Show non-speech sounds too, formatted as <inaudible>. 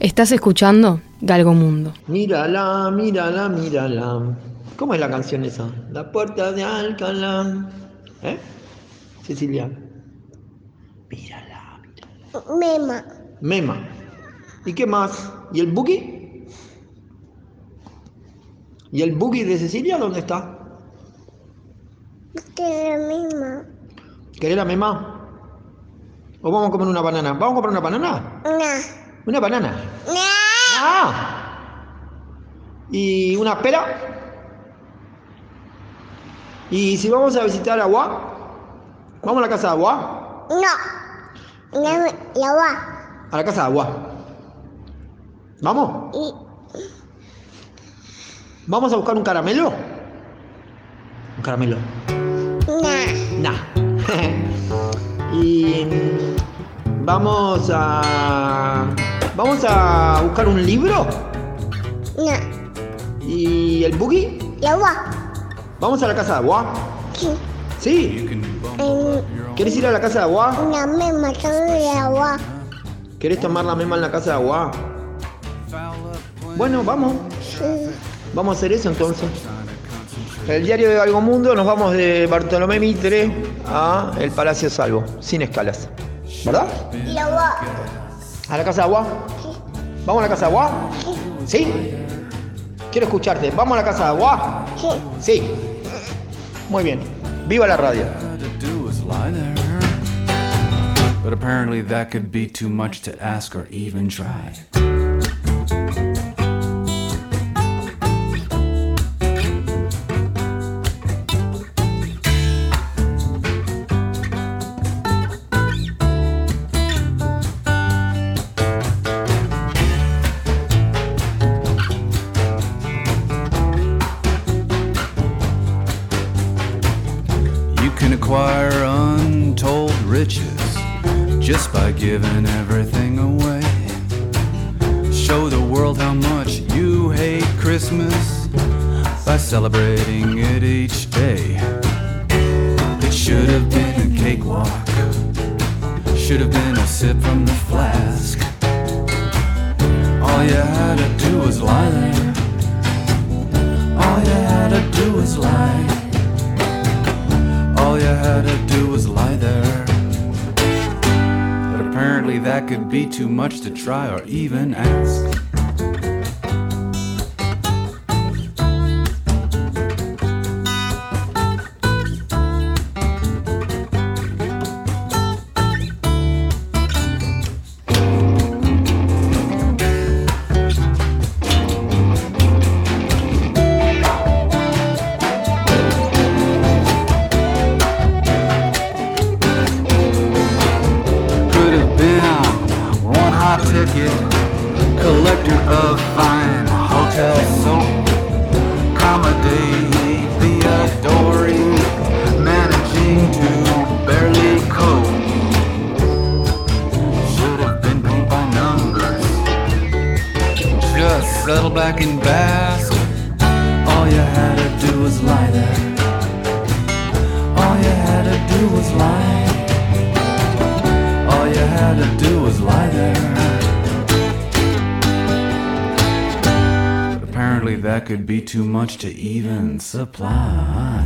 Estás escuchando Galgo Mundo. Mírala, mírala, mírala. ¿Cómo es la canción esa? La puerta de Alcalá. ¿Eh? Cecilia. Mírala, mírala. Mema. Mema. ¿Y qué más? ¿Y el boogie? ¿Y el boogie de Cecilia dónde está? Que la misma. ¿Querés la mema? ¿O vamos a comer una banana? ¿Vamos a comprar una banana? Nah. ¿Una banana? Nah. ¡Ah! ¿Y una pera? ¿Y si vamos a visitar Agua? ¿Vamos a la casa de Agua? No. La, la va. A la casa de Agua. ¿Vamos? Y ¿Vamos a buscar un caramelo? Un caramelo. nah. Nah. <laughs> y mm, vamos a. Vamos a buscar un libro. No. ¿Y el boogie? La va. ¿Vamos a la casa de agua? Sí. Sí. En ¿Querés ir a la casa de agua? la misma de la va. ¿Querés tomar la mema en la casa de agua? Bueno, vamos. Sí. Vamos a hacer eso entonces. El diario de Algo Mundo nos vamos de Bartolomé Mitre a el Palacio Salvo, sin escalas. ¿Verdad? La va. ¿A la casa de agua? ¿Vamos a la casa de agua? ¿Sí? Quiero escucharte. ¿Vamos a la casa de agua? Sí. Muy bien. Viva la radio. But apparently that could be too much to ask or even try. Acquire untold riches just by giving everything away. Show the world how much you hate Christmas by celebrating it each day. It should have been a cakewalk, should have been a sip from the flask. All you had to do was lie there. All you had to do was lie. That could be too much to try or even ask. Ticket, collector of fine hotel soap, accommodate the adoring, managing to barely cope. Should have been paid by numbers, just settle back and bask. All you had to do was lie there. That could be too much to even supply.